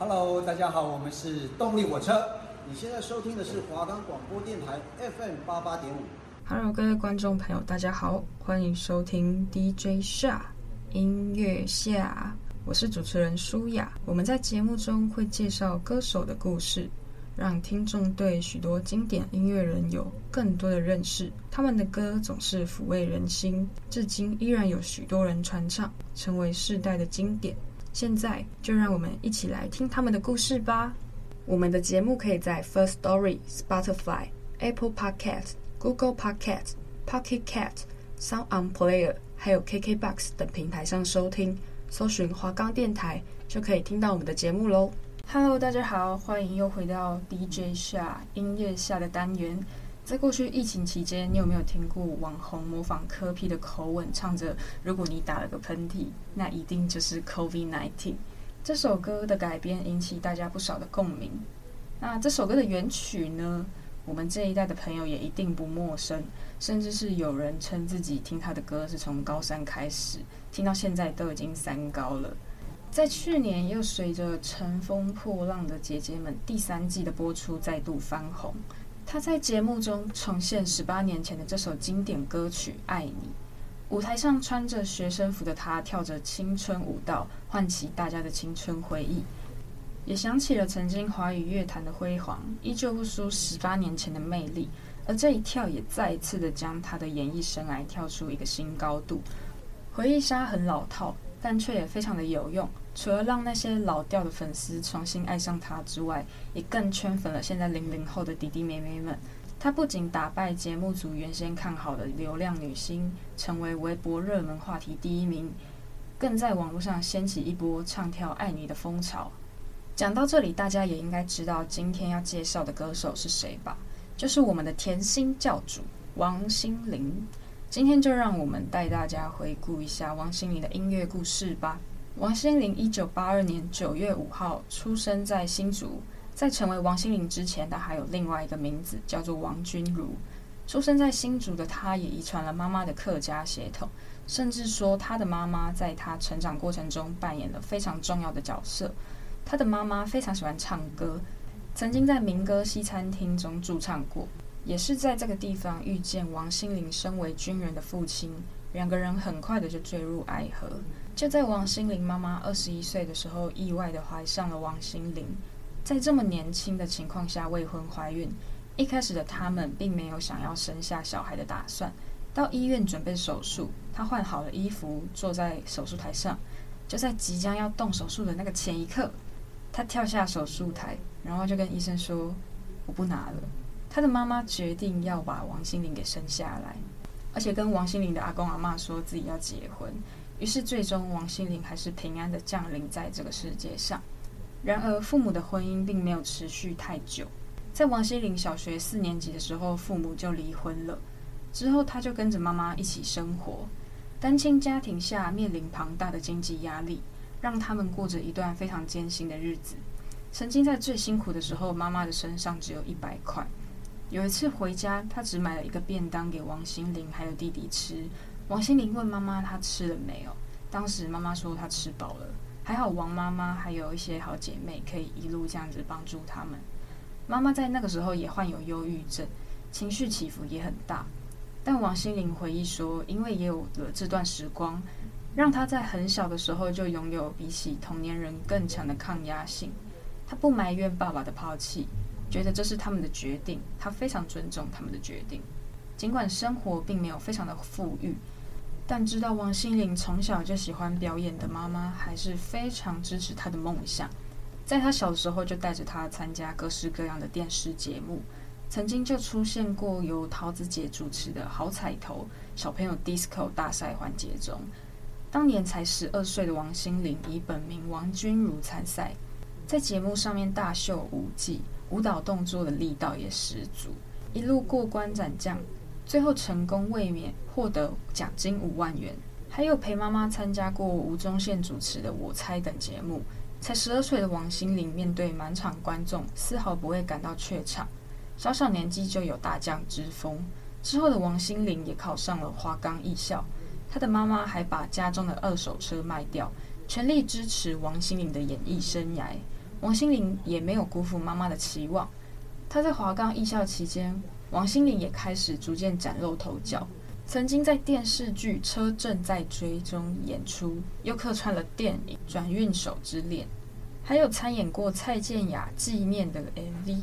Hello，大家好，我们是动力火车。你现在收听的是华冈广播电台 FM 八八点五。Hello，各位观众朋友，大家好，欢迎收听 DJ 夏音乐夏，我是主持人舒雅。我们在节目中会介绍歌手的故事，让听众对许多经典音乐人有更多的认识。他们的歌总是抚慰人心，至今依然有许多人传唱，成为世代的经典。现在就让我们一起来听他们的故事吧。我们的节目可以在 First Story、Spotify、Apple Podcast、Google Podcast、Pocket Cat、Sound On Player，还有 KKBox 等平台上收听。搜寻华冈电台就可以听到我们的节目喽。Hello，大家好，欢迎又回到 DJ 下音乐下的单元。在过去疫情期间，你有没有听过网红模仿柯 P 的口吻，唱着“如果你打了个喷嚏，那一定就是 COVID-19”。这首歌的改编引起大家不少的共鸣。那这首歌的原曲呢？我们这一代的朋友也一定不陌生，甚至是有人称自己听他的歌是从高三开始听到现在，都已经三高了。在去年又随着《乘风破浪的姐姐们》第三季的播出，再度翻红。他在节目中重现十八年前的这首经典歌曲《爱你》，舞台上穿着学生服的他跳着青春舞蹈，唤起大家的青春回忆，也想起了曾经华语乐坛的辉煌，依旧不输十八年前的魅力。而这一跳也再一次的将他的演艺生涯跳出一个新高度。回忆杀很老套，但却也非常的有用。除了让那些老掉的粉丝重新爱上他之外，也更圈粉了现在零零后的弟弟妹妹们。他不仅打败节目组原先看好的流量女星，成为微博热门话题第一名，更在网络上掀起一波唱跳爱你的风潮。讲到这里，大家也应该知道今天要介绍的歌手是谁吧？就是我们的甜心教主王心凌。今天就让我们带大家回顾一下王心凌的音乐故事吧。王心凌一九八二年九月五号出生在新竹，在成为王心凌之前，她还有另外一个名字叫做王君如。出生在新竹的她，也遗传了妈妈的客家血统，甚至说她的妈妈在她成长过程中扮演了非常重要的角色。她的妈妈非常喜欢唱歌，曾经在民歌西餐厅中驻唱过，也是在这个地方遇见王心凌身为军人的父亲，两个人很快的就坠入爱河。就在王心凌妈妈二十一岁的时候，意外的怀上了王心凌。在这么年轻的情况下未婚怀孕，一开始的他们并没有想要生下小孩的打算。到医院准备手术，她换好了衣服，坐在手术台上。就在即将要动手术的那个前一刻，她跳下手术台，然后就跟医生说：“我不拿了。”她的妈妈决定要把王心凌给生下来，而且跟王心凌的阿公阿嬷说自己要结婚。于是，最终王心凌还是平安的降临在这个世界上。然而，父母的婚姻并没有持续太久。在王心凌小学四年级的时候，父母就离婚了。之后，他就跟着妈妈一起生活。单亲家庭下面临庞大的经济压力，让他们过着一段非常艰辛的日子。曾经在最辛苦的时候，妈妈的身上只有一百块。有一次回家，她只买了一个便当给王心凌还有弟弟吃。王心凌问妈妈：“她吃了没有？”当时妈妈说：“她吃饱了。”还好王妈妈还有一些好姐妹可以一路这样子帮助他们。妈妈在那个时候也患有忧郁症，情绪起伏也很大。但王心凌回忆说：“因为也有了这段时光，让她在很小的时候就拥有比起同年人更强的抗压性。她不埋怨爸爸的抛弃，觉得这是他们的决定，她非常尊重他们的决定。尽管生活并没有非常的富裕。”但知道王心凌从小就喜欢表演的妈妈，还是非常支持她的梦想。在她小的时候，就带着她参加各式各样的电视节目，曾经就出现过由桃子姐主持的好彩头小朋友 disco 大赛环节中。当年才十二岁的王心凌以本名王君如参赛，在节目上面大秀舞技，舞蹈动作的力道也十足，一路过关斩将。最后成功卫冕，获得奖金五万元，还有陪妈妈参加过吴宗宪主持的《我猜》等节目。才十二岁的王心凌面对满场观众，丝毫不会感到怯场，小小年纪就有大将之风。之后的王心凌也考上了华冈艺校，她的妈妈还把家中的二手车卖掉，全力支持王心凌的演艺生涯。王心凌也没有辜负妈妈的期望。她在华冈艺校期间，王心凌也开始逐渐崭露头角，曾经在电视剧《车正在追》中演出，又客串了电影《转运手之恋》，还有参演过蔡健雅纪念的 MV。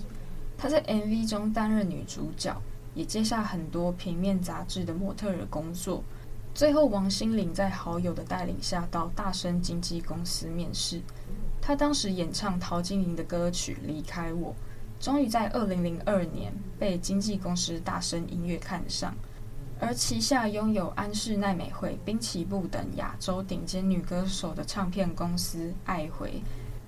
她在 MV 中担任女主角，也接下很多平面杂志的模特儿工作。最后，王心凌在好友的带领下到大声经纪公司面试。她当时演唱陶晶莹的歌曲《离开我》。终于在二零零二年被经纪公司大声音乐看上，而旗下拥有安室奈美惠、滨崎步等亚洲顶尖女歌手的唱片公司爱回，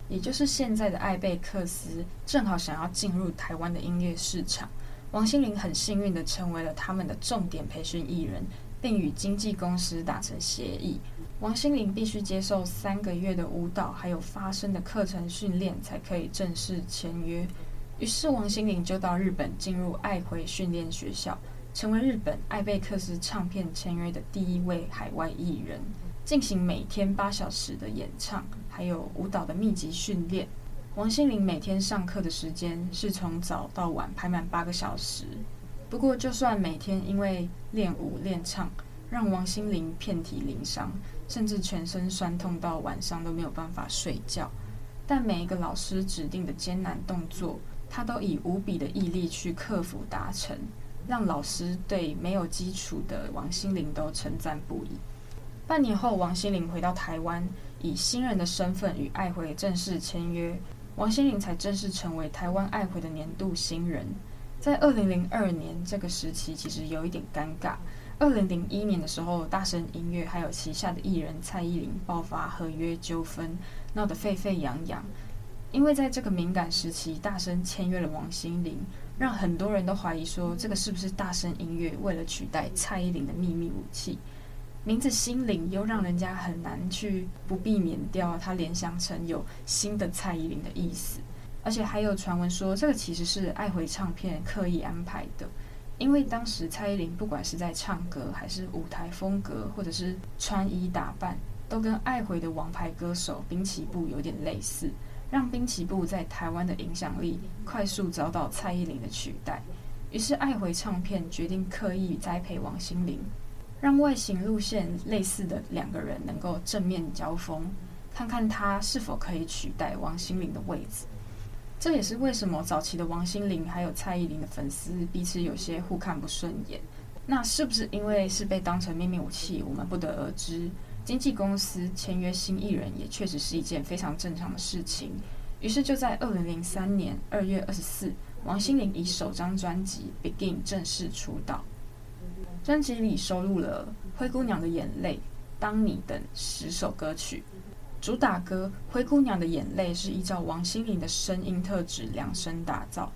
也就是现在的艾贝克斯，正好想要进入台湾的音乐市场。王心凌很幸运地成为了他们的重点培训艺人，并与经纪公司达成协议。王心凌必须接受三个月的舞蹈还有发声的课程训练，才可以正式签约。于是王心凌就到日本进入爱回训练学校，成为日本艾贝克斯唱片签约的第一位海外艺人，进行每天八小时的演唱，还有舞蹈的密集训练。王心凌每天上课的时间是从早到晚排满八个小时。不过，就算每天因为练舞练唱，让王心凌遍体鳞伤，甚至全身酸痛到晚上都没有办法睡觉，但每一个老师指定的艰难动作，他都以无比的毅力去克服达成，让老师对没有基础的王心凌都称赞不已。半年后，王心凌回到台湾，以新人的身份与爱回正式签约，王心凌才正式成为台湾爱回的年度新人。在二零零二年这个时期，其实有一点尴尬。二零零一年的时候，大神音乐还有旗下的艺人蔡依林爆发合约纠纷，闹得沸沸扬扬。因为在这个敏感时期，大声签约了王心凌，让很多人都怀疑说，这个是不是大声音乐为了取代蔡依林的秘密武器？名字心凌又让人家很难去不避免掉它联想成有新的蔡依林的意思，而且还有传闻说，这个其实是爱回唱片刻意安排的，因为当时蔡依林不管是在唱歌，还是舞台风格，或者是穿衣打扮，都跟爱回的王牌歌手滨崎步有点类似。让滨崎步在台湾的影响力快速遭到蔡依林的取代，于是爱回唱片决定刻意栽培王心凌，让外形路线类似的两个人能够正面交锋，看看他是否可以取代王心凌的位置。这也是为什么早期的王心凌还有蔡依林的粉丝彼此有些互看不顺眼。那是不是因为是被当成秘密武器？我们不得而知。经纪公司签约新艺人也确实是一件非常正常的事情，于是就在二零零三年二月二十四，王心凌以首张专辑《Begin》正式出道。专辑里收录了《灰姑娘的眼泪》、《当你》等十首歌曲。主打歌《灰姑娘的眼泪》是依照王心凌的声音特质量身打造。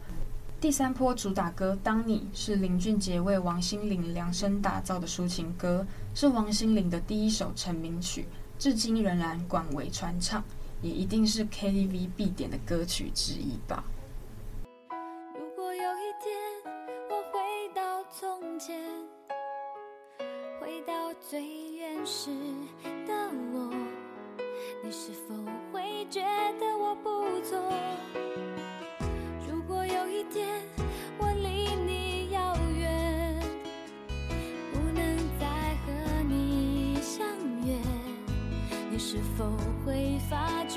第三波主打歌《当你》是林俊杰为王心凌量身打造的抒情歌，是王心凌的第一首成名曲，至今仍然广为传唱，也一定是 KTV 必点的歌曲之一吧。如果有一天我回到从前，回到最原始的我，你是否会觉得我不错？间，我离你遥远，不能再和你相约。你是否会发觉？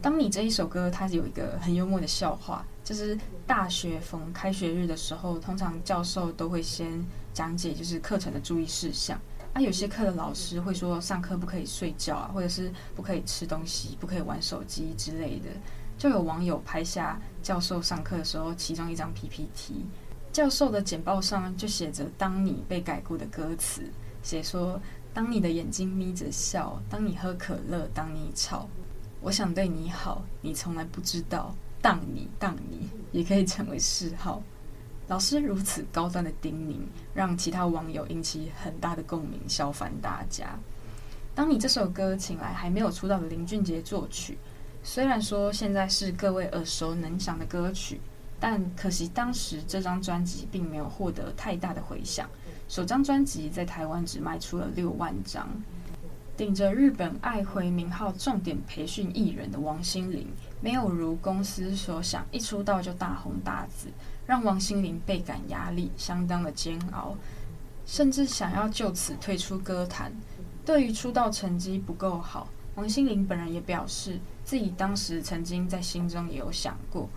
当你这一首歌，它有一个很幽默的笑话，就是大学逢开学日的时候，通常教授都会先讲解就是课程的注意事项。啊，有些课的老师会说上课不可以睡觉啊，或者是不可以吃东西，不可以玩手机之类的。就有网友拍下教授上课的时候其中一张 PPT，教授的简报上就写着“当你被改过”的歌词，写说。当你的眼睛眯着笑，当你喝可乐，当你吵，我想对你好，你从来不知道。当你当你也可以成为嗜好。老师如此高端的叮咛，让其他网友引起很大的共鸣，笑翻大家。当你这首歌请来还没有出道的林俊杰作曲，虽然说现在是各位耳熟能详的歌曲，但可惜当时这张专辑并没有获得太大的回响。首张专辑在台湾只卖出了六万张。顶着日本爱回名号，重点培训艺人的王心凌，没有如公司所想，一出道就大红大紫，让王心凌倍感压力，相当的煎熬，甚至想要就此退出歌坛。对于出道成绩不够好，王心凌本人也表示，自己当时曾经在心中也有想过，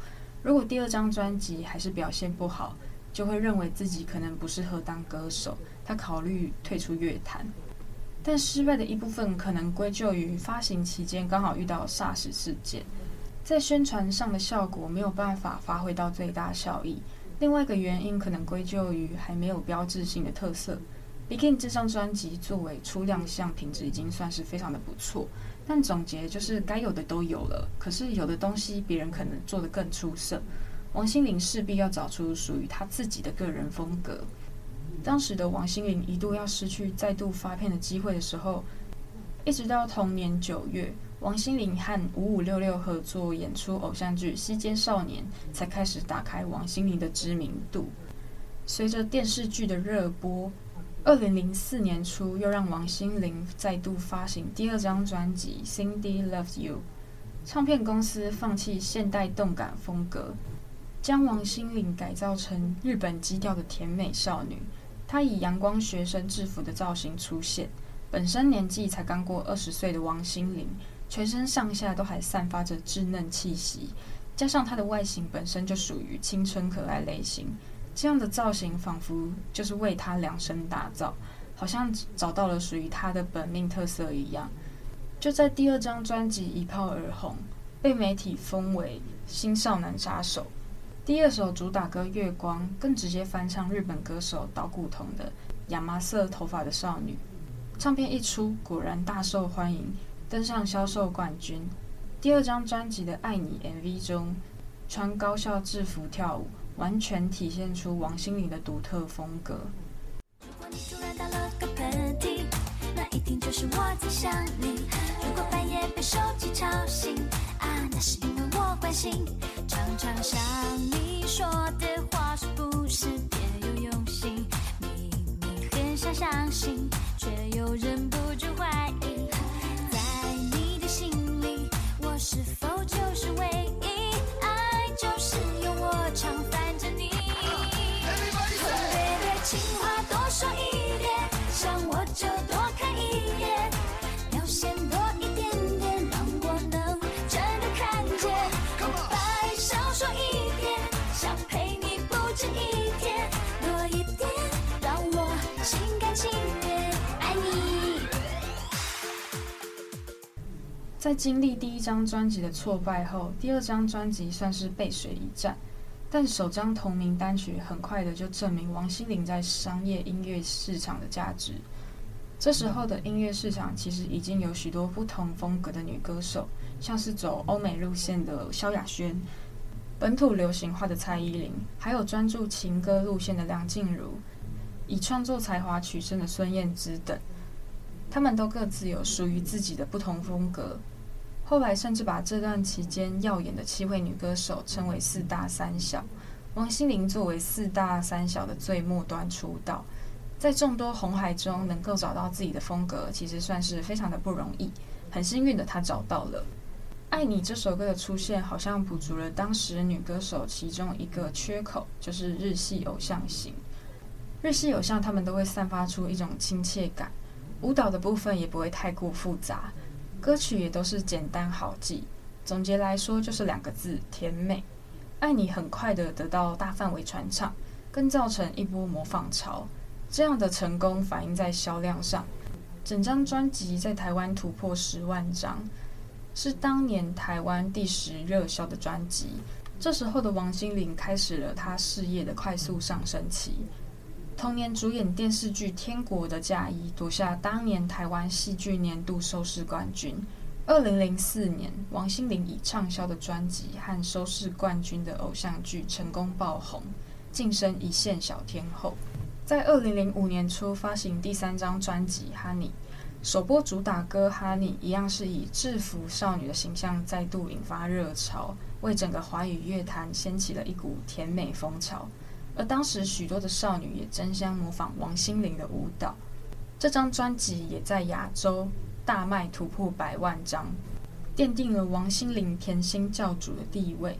如果第二张专辑还是表现不好，就会认为自己可能不适合当歌手，他考虑退出乐坛。但失败的一部分可能归咎于发行期间刚好遇到 SARS 事件，在宣传上的效果没有办法发挥到最大效益。另外一个原因可能归咎于还没有标志性的特色。《Begin》这张专辑作为初亮相，品质已经算是非常的不错。但总结就是，该有的都有了，可是有的东西别人可能做得更出色。王心凌势必要找出属于她自己的个人风格。当时的王心凌一度要失去再度发片的机会的时候，一直到同年九月，王心凌和五五六六合作演出偶像剧《西街少年》，才开始打开王心凌的知名度。随着电视剧的热播。二零零四年初，又让王心凌再度发行第二张专辑《Cindy Loves You》。唱片公司放弃现代动感风格，将王心凌改造成日本基调的甜美少女。他以阳光学生制服的造型出现。本身年纪才刚过二十岁的王心凌，全身上下都还散发着稚嫩气息，加上她的外形本身就属于青春可爱类型。这样的造型仿佛就是为他量身打造，好像找到了属于他的本命特色一样。就在第二张专辑一炮而红，被媒体封为新少男杀手。第二首主打歌《月光》更直接翻唱日本歌手岛谷瞳的《亚麻色头发的少女》。唱片一出，果然大受欢迎，登上销售冠军。第二张专辑的《爱你》MV 中，穿高校制服跳舞。完全体现出王心凌的独特风格。如果你突然打了个喷嚏，那一定就是我在想你。如果半夜被手机吵醒，那是因为我关心。常常想你说的话是不是别有用心？明明很想相信，却又忍在经历第一张专辑的挫败后，第二张专辑算是背水一战，但首张同名单曲很快的就证明王心凌在商业音乐市场的价值。这时候的音乐市场其实已经有许多不同风格的女歌手，像是走欧美路线的萧亚轩，本土流行化的蔡依林，还有专注情歌路线的梁静茹，以创作才华取胜的孙燕姿等，他们都各自有属于自己的不同风格。后来甚至把这段期间耀眼的七位女歌手称为“四大三小”。王心凌作为“四大三小”的最末端出道，在众多红海中能够找到自己的风格，其实算是非常的不容易。很幸运的她找到了。《爱你》这首歌的出现，好像补足了当时女歌手其中一个缺口，就是日系偶像型。日系偶像他们都会散发出一种亲切感，舞蹈的部分也不会太过复杂。歌曲也都是简单好记，总结来说就是两个字：甜美。爱你很快的得到大范围传唱，更造成一波模仿潮。这样的成功反映在销量上，整张专辑在台湾突破十万张，是当年台湾第十热销的专辑。这时候的王心凌开始了她事业的快速上升期。同年主演电视剧《天国的嫁衣》，夺下当年台湾戏剧年度收视冠军。二零零四年，王心凌以畅销的专辑和收视冠军的偶像剧成功爆红，晋升一线小天后。在二零零五年初发行第三张专辑《Honey》，首播主打歌《Honey》一样是以制服少女的形象再度引发热潮，为整个华语乐坛掀起了一股甜美风潮。而当时许多的少女也争相模仿王心凌的舞蹈。这张专辑也在亚洲大卖，突破百万张，奠定了王心凌甜心教主的地位。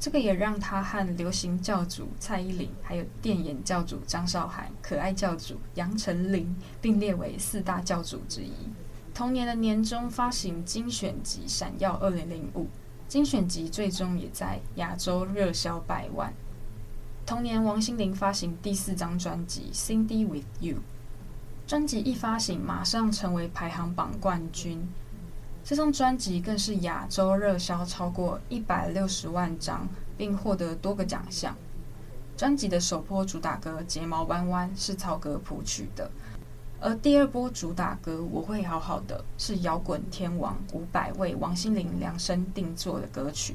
这个也让她和流行教主蔡依林，还有电眼教主张韶涵、可爱教主杨丞琳并列为四大教主之一。同年的年中发行精选集《闪耀二零零五》，精选集最终也在亚洲热销百万。同年，王心凌发行第四张专辑《Cindy with You》，专辑一发行，马上成为排行榜冠军。这张专辑更是亚洲热销超过一百六十万张，并获得多个奖项。专辑的首波主打歌《睫毛弯弯》是曹格谱曲的，而第二波主打歌《我会好好的》是摇滚天王伍佰为王心凌量身定做的歌曲。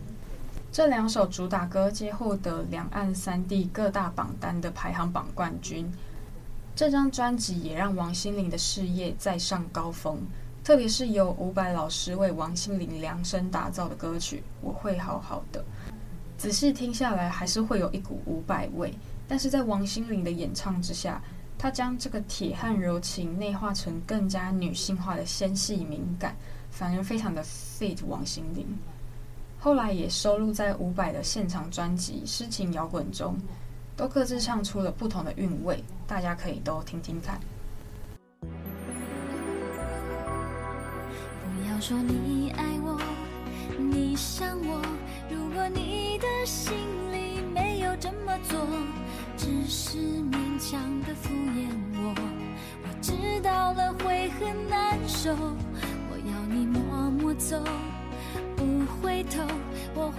这两首主打歌皆获得两岸三地各大榜单的排行榜冠军。这张专辑也让王心凌的事业再上高峰，特别是由伍佰老师为王心凌量身打造的歌曲《我会好好的》，仔细听下来还是会有一股伍佰味，但是在王心凌的演唱之下，她将这个铁汉柔情内化成更加女性化的纤细敏感，反而非常的 fit 王心凌。后来也收录在伍佰的现场专辑《诗情摇滚》中，都各自唱出了不同的韵味，大家可以都听听看。不要说你爱我，你想我，如果你的心里没有这么做，只是勉强的敷衍我，我知道了会很难受。我要你默默走。不回头，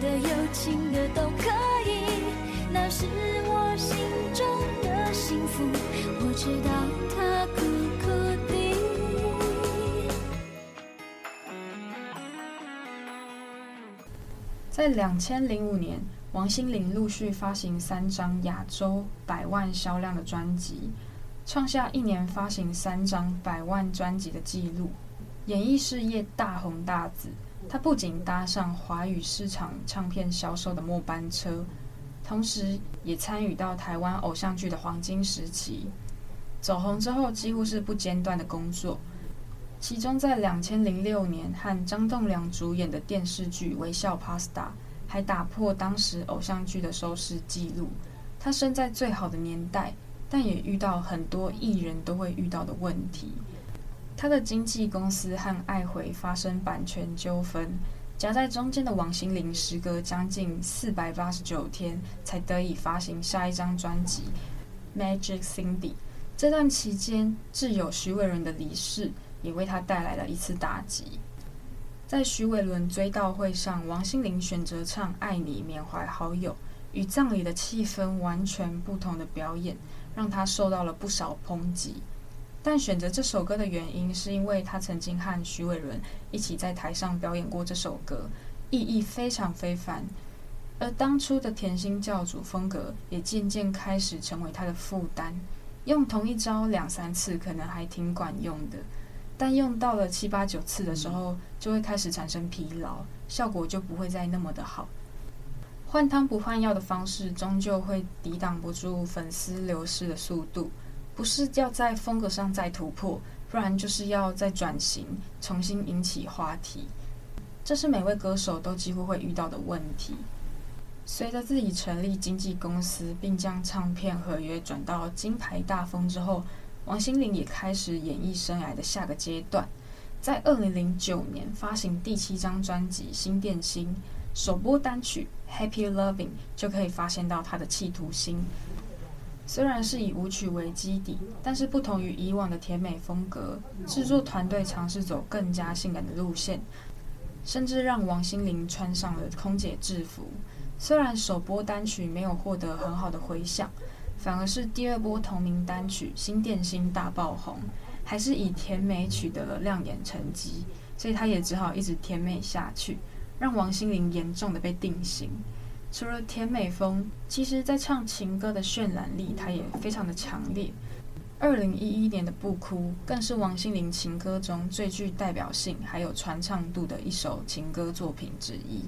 的、友情的都可以，那是我心中的幸福。我知道它苦苦的。在两千零五年，王心凌陆续发行三张亚洲百万销量的专辑，创下一年发行三张百万专辑的纪录，演艺事业大红大紫。他不仅搭上华语市场唱片销售的末班车，同时也参与到台湾偶像剧的黄金时期。走红之后，几乎是不间断的工作。其中，在两千零六年和张栋梁主演的电视剧《微笑 Pasta》还打破当时偶像剧的收视纪录。他生在最好的年代，但也遇到很多艺人都会遇到的问题。他的经纪公司和爱回发生版权纠纷，夹在中间的王心凌时隔将近四百八十九天才得以发行下一张专辑《Magic Cindy》。这段期间，挚友徐伟伦的离世也为他带来了一次打击。在徐伟伦追悼会上，王心凌选择唱《爱你》缅怀好友，与葬礼的气氛完全不同的表演，让他受到了不少抨击。但选择这首歌的原因，是因为他曾经和徐伟伦一起在台上表演过这首歌，意义非常非凡。而当初的甜心教主风格，也渐渐开始成为他的负担。用同一招两三次可能还挺管用的，但用到了七八九次的时候，就会开始产生疲劳，效果就不会再那么的好。换汤不换药的方式，终究会抵挡不住粉丝流失的速度。不是要在风格上再突破，不然就是要再转型，重新引起话题。这是每位歌手都几乎会遇到的问题。随着自己成立经纪公司，并将唱片合约转到金牌大风之后，王心凌也开始演艺生涯的下个阶段。在二零零九年发行第七张专辑《新电心》，首播单曲《Happy Loving》就可以发现到她的企图心。虽然是以舞曲为基底，但是不同于以往的甜美风格，制作团队尝试走更加性感的路线，甚至让王心凌穿上了空姐制服。虽然首播单曲没有获得很好的回响，反而是第二波同名单曲《新电心》大爆红，还是以甜美取得了亮眼成绩，所以他也只好一直甜美下去，让王心凌严重的被定型。除了甜美风，其实在唱情歌的渲染力，它也非常的强烈。二零一一年的《不哭》更是王心凌情歌中最具代表性还有传唱度的一首情歌作品之一。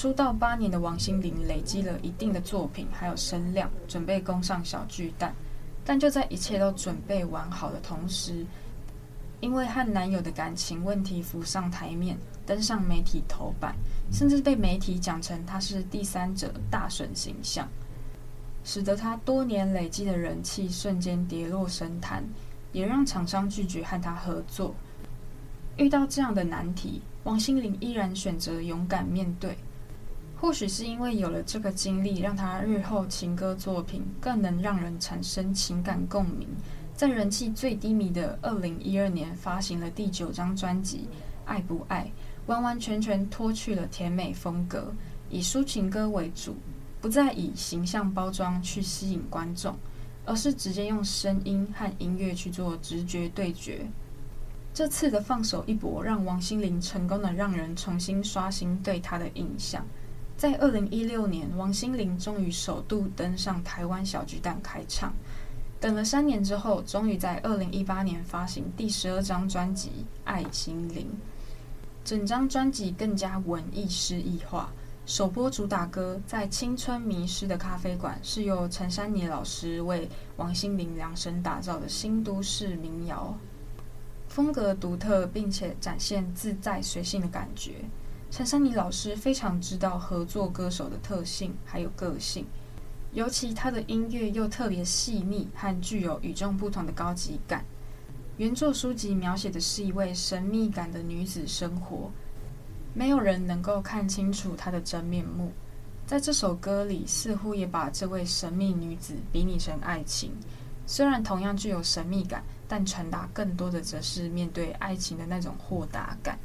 出道八年的王心凌累积了一定的作品，还有声量，准备攻上小巨蛋。但就在一切都准备完好的同时，因为和男友的感情问题浮上台面，登上媒体头版，甚至被媒体讲成她是第三者大婶形象，使得她多年累积的人气瞬间跌落神坛，也让厂商拒绝和她合作。遇到这样的难题，王心凌依然选择勇敢面对。或许是因为有了这个经历，让他日后情歌作品更能让人产生情感共鸣。在人气最低迷的二零一二年，发行了第九张专辑《爱不爱》，完完全全脱去了甜美风格，以抒情歌为主，不再以形象包装去吸引观众，而是直接用声音和音乐去做直觉对决。这次的放手一搏，让王心凌成功的让人重新刷新对她的印象。在二零一六年，王心凌终于首度登上台湾小巨蛋开唱。等了三年之后，终于在二零一八年发行第十二张专辑《爱心凌》。整张专辑更加文艺诗意化。首播主打歌《在青春迷失的咖啡馆》是由陈珊妮老师为王心凌量身打造的新都市民谣，风格独特，并且展现自在随性的感觉。陈珊妮老师非常知道合作歌手的特性还有个性，尤其他的音乐又特别细腻和具有与众不同的高级感。原作书籍描写的是一位神秘感的女子生活，没有人能够看清楚她的真面目。在这首歌里，似乎也把这位神秘女子比拟成爱情，虽然同样具有神秘感，但传达更多的则是面对爱情的那种豁达感。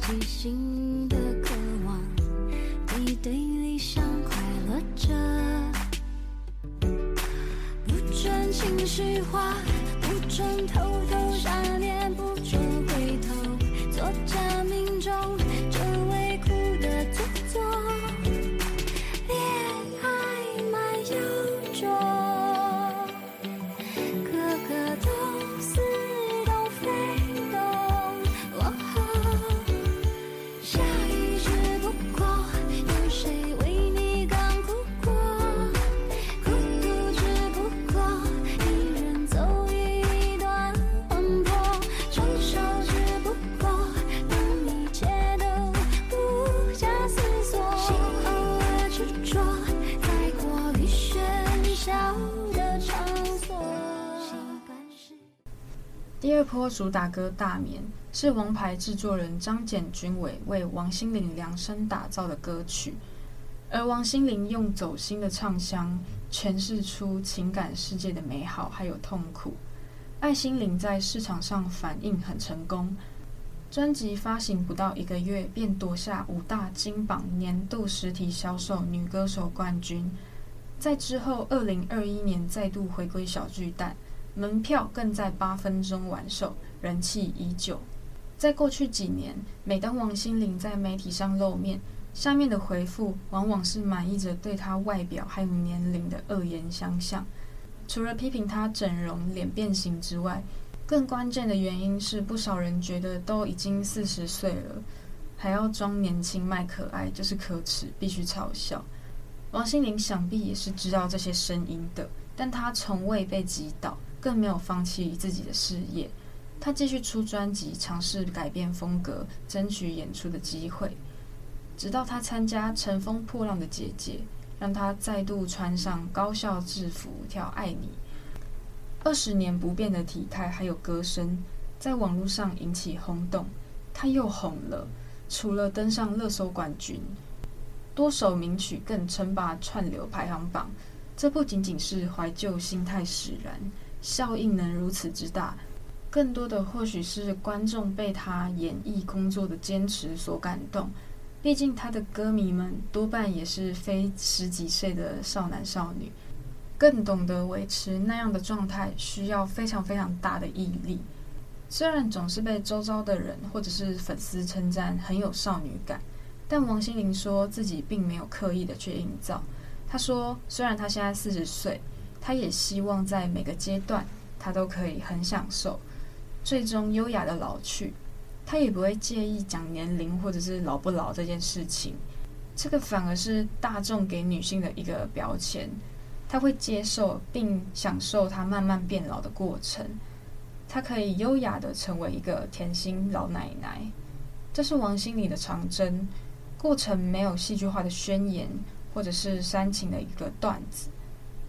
即兴的渴望，你对理想快乐着，不准情绪化，不准主打歌《大眠》是王牌制作人张简君伟为王心凌量身打造的歌曲，而王心凌用走心的唱腔诠释出情感世界的美好还有痛苦。《爱心灵》在市场上反应很成功，专辑发行不到一个月便夺下五大金榜年度实体销售女歌手冠军。在之后，二零二一年再度回归小巨蛋，门票更在八分钟完售，人气依旧。在过去几年，每当王心凌在媒体上露面，下面的回复往往是满意着对她外表还有年龄的恶言相向。除了批评她整容脸变形之外，更关键的原因是，不少人觉得都已经四十岁了，还要装年轻卖可爱，就是可耻，必须嘲笑。王心凌想必也是知道这些声音的，但她从未被击倒，更没有放弃自己的事业。她继续出专辑，尝试改变风格，争取演出的机会，直到她参加《乘风破浪的姐姐》。让他再度穿上高校制服跳《爱你》，二十年不变的体态还有歌声，在网络上引起轰动。他又红了，除了登上热搜冠军，多首名曲更称霸串流排行榜。这不仅仅是怀旧心态使然，效应能如此之大，更多的或许是观众被他演艺工作的坚持所感动。毕竟，他的歌迷们多半也是非十几岁的少男少女，更懂得维持那样的状态，需要非常非常大的毅力。虽然总是被周遭的人或者是粉丝称赞很有少女感，但王心凌说自己并没有刻意的去营造。她说，虽然她现在四十岁，她也希望在每个阶段，她都可以很享受，最终优雅的老去。他也不会介意讲年龄或者是老不老这件事情，这个反而是大众给女性的一个标签。他会接受并享受她慢慢变老的过程，她可以优雅地成为一个甜心老奶奶。这是王心凌的长征，过程没有戏剧化的宣言或者是煽情的一个段子，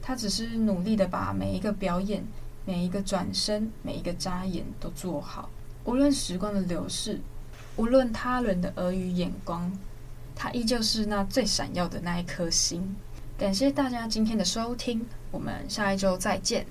他只是努力的把每一个表演、每一个转身、每一个眨眼都做好。无论时光的流逝，无论他人的耳语眼光，他依旧是那最闪耀的那一颗星。感谢大家今天的收听，我们下一周再见。